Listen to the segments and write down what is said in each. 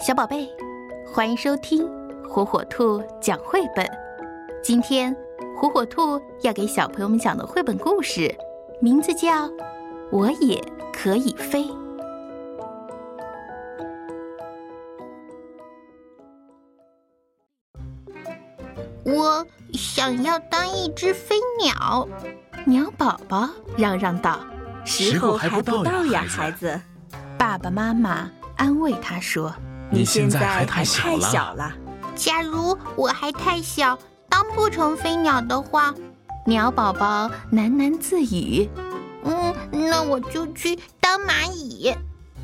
小宝贝，欢迎收听火火兔讲绘本。今天，火火兔要给小朋友们讲的绘本故事，名字叫《我也可以飞》。我想要当一只飞鸟，鸟宝宝嚷嚷道：“时候还不到呀，孩子。”爸爸妈妈安慰他说：“你现在还太小了。假如我还太小，当不成飞鸟的话，鸟宝宝喃喃自语：‘嗯，那我就去当蚂蚁。’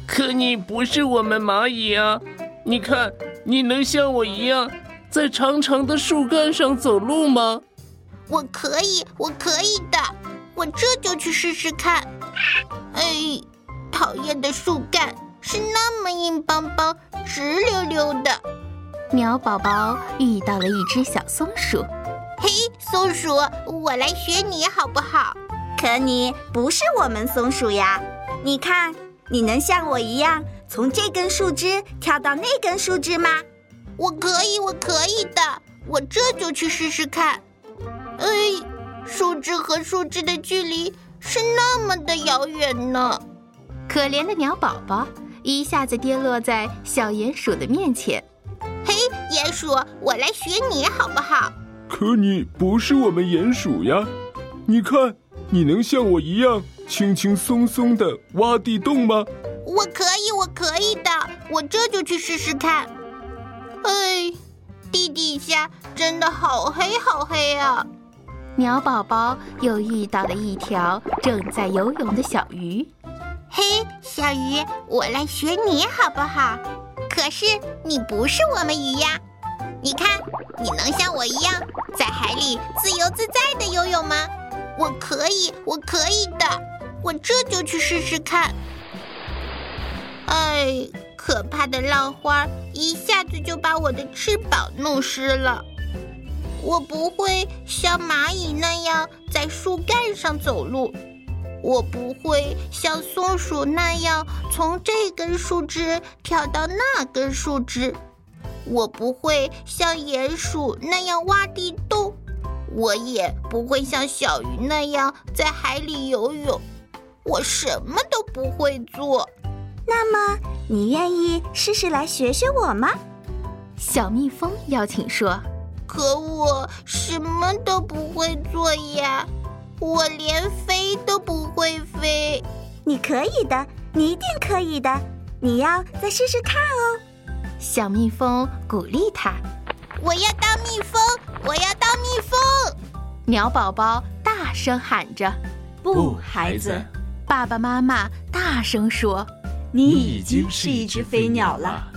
可你不是我们蚂蚁啊！你看，你能像我一样？”在长长的树干上走路吗？我可以，我可以的，我这就去试试看。哎，讨厌的树干是那么硬邦邦、直溜溜的。鸟宝宝遇到了一只小松鼠。嘿，松鼠，我来学你好不好？可你不是我们松鼠呀。你看，你能像我一样从这根树枝跳到那根树枝吗？我可以，我可以的，我这就去试试看。哎，树枝和树枝的距离是那么的遥远呢。可怜的鸟宝宝一下子跌落在小鼹鼠的面前。嘿，鼹鼠，我来学你好不好？可你不是我们鼹鼠呀。你看，你能像我一样轻轻松松的挖地洞吗？我可以，我可以的，我这就去试试看。哎，地底下真的好黑好黑啊！鸟宝宝又遇到了一条正在游泳的小鱼。嘿，小鱼，我来学你好不好？可是你不是我们鱼呀！你看，你能像我一样在海里自由自在的游泳吗？我可以，我可以的，我这就去试试看。哎。可怕的浪花一下子就把我的翅膀弄湿了。我不会像蚂蚁那样在树干上走路，我不会像松鼠那样从这根树枝跳到那根树枝，我不会像鼹鼠那样挖地洞，我也不会像小鱼那样在海里游泳。我什么都不会做。那么，你愿意试试来学学我吗？小蜜蜂邀请说：“可我什么都不会做呀，我连飞都不会飞。”你可以的，你一定可以的，你要再试试看哦。小蜜蜂鼓励它：“我要当蜜蜂，我要当蜜蜂！”鸟宝宝大声喊着：“不，孩子！”爸爸妈妈大声说。你已经是一只飞鸟了。